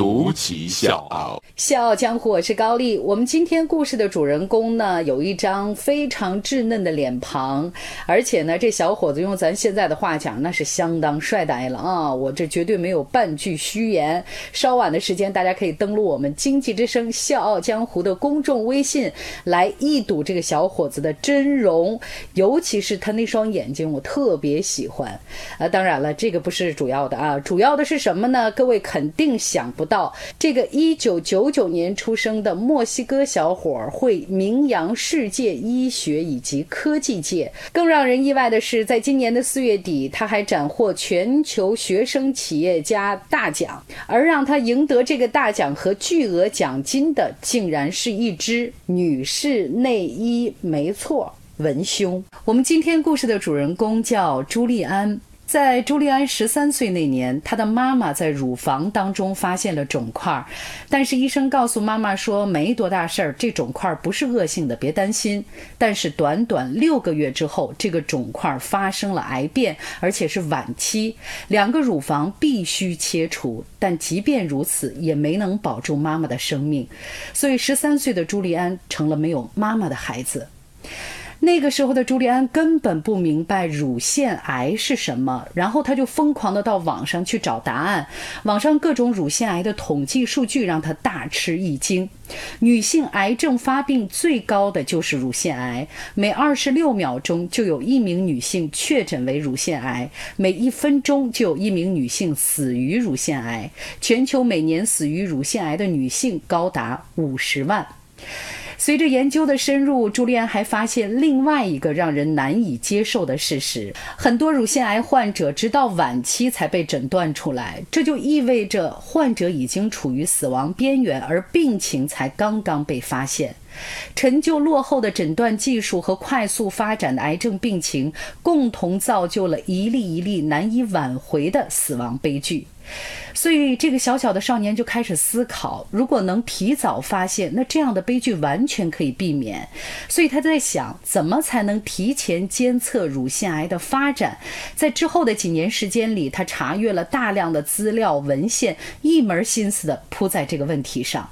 独骑笑傲。笑傲江湖，我是高丽。我们今天故事的主人公呢，有一张非常稚嫩的脸庞，而且呢，这小伙子用咱现在的话讲，那是相当帅呆了啊！我这绝对没有半句虚言。稍晚的时间，大家可以登录我们经济之声笑傲江湖的公众微信，来一睹这个小伙子的真容，尤其是他那双眼睛，我特别喜欢。啊，当然了，这个不是主要的啊，主要的是什么呢？各位肯定想不到，这个一九九。九年出生的墨西哥小伙会名扬世界医学以及科技界。更让人意外的是，在今年的四月底，他还斩获全球学生企业家大奖。而让他赢得这个大奖和巨额奖金的，竟然是一只女士内衣。没错，文胸。我们今天故事的主人公叫朱利安。在朱利安十三岁那年，他的妈妈在乳房当中发现了肿块，但是医生告诉妈妈说没多大事儿，这肿块不是恶性的，别担心。但是短短六个月之后，这个肿块发生了癌变，而且是晚期，两个乳房必须切除。但即便如此，也没能保住妈妈的生命，所以十三岁的朱利安成了没有妈妈的孩子。那个时候的朱利安根本不明白乳腺癌是什么，然后他就疯狂的到网上去找答案。网上各种乳腺癌的统计数据让他大吃一惊。女性癌症发病最高的就是乳腺癌，每二十六秒钟就有一名女性确诊为乳腺癌，每一分钟就有一名女性死于乳腺癌。全球每年死于乳腺癌的女性高达五十万。随着研究的深入，朱利安还发现另外一个让人难以接受的事实：很多乳腺癌患者直到晚期才被诊断出来，这就意味着患者已经处于死亡边缘，而病情才刚刚被发现。陈旧落后的诊断技术和快速发展的癌症病情，共同造就了一例一例难以挽回的死亡悲剧。所以，这个小小的少年就开始思考：如果能提早发现，那这样的悲剧完全可以避免。所以，他在想，怎么才能提前监测乳腺癌的发展？在之后的几年时间里，他查阅了大量的资料文献，一门心思地扑在这个问题上。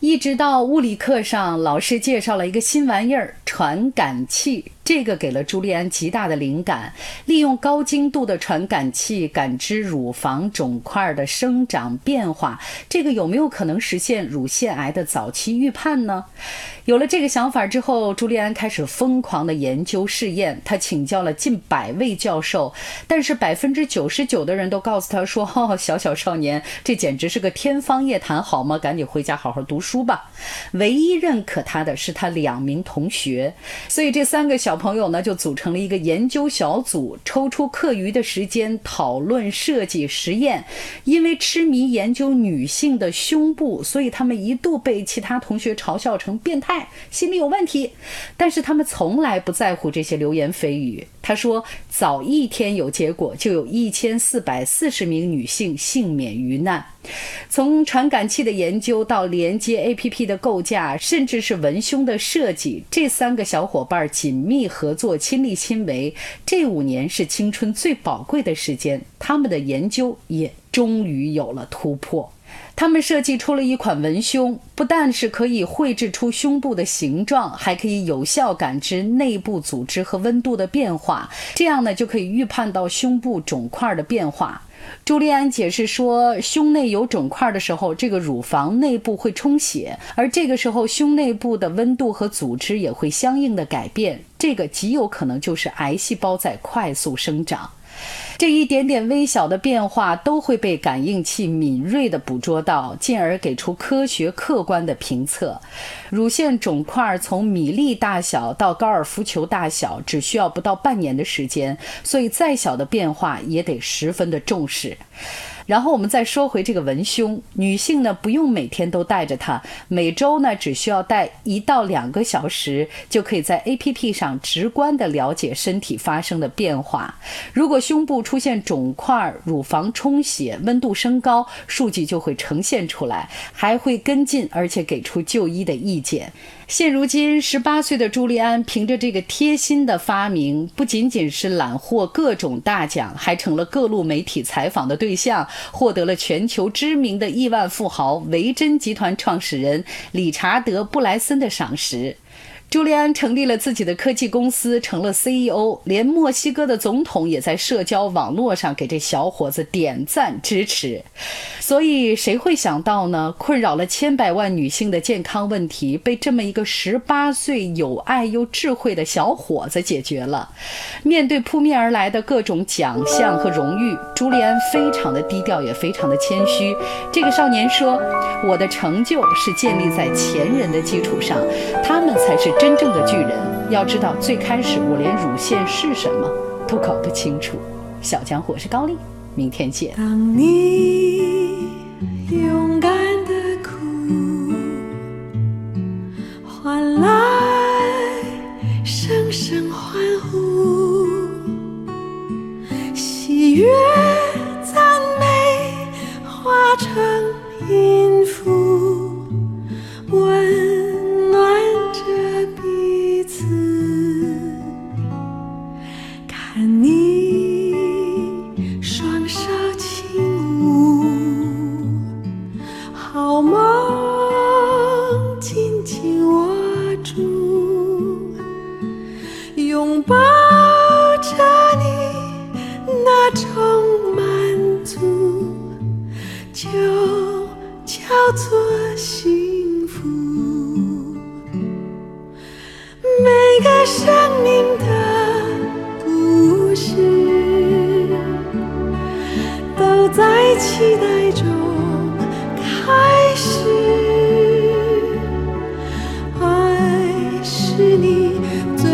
一直到物理课上，老师介绍了一个新玩意儿——传感器。这个给了朱利安极大的灵感，利用高精度的传感器感知乳房肿块的生长变化，这个有没有可能实现乳腺癌的早期预判呢？有了这个想法之后，朱利安开始疯狂的研究试验。他请教了近百位教授，但是百分之九十九的人都告诉他说：“哦，小小少年，这简直是个天方夜谭，好吗？赶紧回家好好读书吧。”唯一认可他的是他两名同学，所以这三个小。朋友呢，就组成了一个研究小组，抽出课余的时间讨论设计实验。因为痴迷研究女性的胸部，所以他们一度被其他同学嘲笑成变态，心理有问题。但是他们从来不在乎这些流言蜚语。他说：“早一天有结果，就有一千四百四十名女性幸免于难。”从传感器的研究到连接 APP 的构架，甚至是文胸的设计，这三个小伙伴紧密合作，亲力亲为。这五年是青春最宝贵的时间，他们的研究也终于有了突破。他们设计出了一款文胸，不但是可以绘制出胸部的形状，还可以有效感知内部组织和温度的变化，这样呢就可以预判到胸部肿块的变化。朱利安解释说，胸内有肿块的时候，这个乳房内部会充血，而这个时候胸内部的温度和组织也会相应的改变，这个极有可能就是癌细胞在快速生长。这一点点微小的变化都会被感应器敏锐地捕捉到，进而给出科学客观的评测。乳腺肿块从米粒大小到高尔夫球大小，只需要不到半年的时间，所以再小的变化也得十分的重视。然后我们再说回这个文胸，女性呢不用每天都带着它，每周呢只需要带一到两个小时，就可以在 APP 上直观的了解身体发生的变化。如果胸部出现肿块、乳房充血、温度升高，数据就会呈现出来，还会跟进，而且给出就医的意见。现如今，十八岁的朱利安凭着这个贴心的发明，不仅仅是揽获各种大奖，还成了各路媒体采访的对象，获得了全球知名的亿万富豪维珍集团创始人理查德·布莱森的赏识。朱利安成立了自己的科技公司，成了 CEO，连墨西哥的总统也在社交网络上给这小伙子点赞支持。所以，谁会想到呢？困扰了千百万女性的健康问题，被这么一个十八岁有爱又智慧的小伙子解决了。面对扑面而来的各种奖项和荣誉，朱利安非常的低调，也非常的谦虚。这个少年说：“我的成就是建立在前人的基础上，他们才是。”真正的巨人，要知道，最开始我连乳腺是什么都搞不清楚。小江我是高丽，明天见。to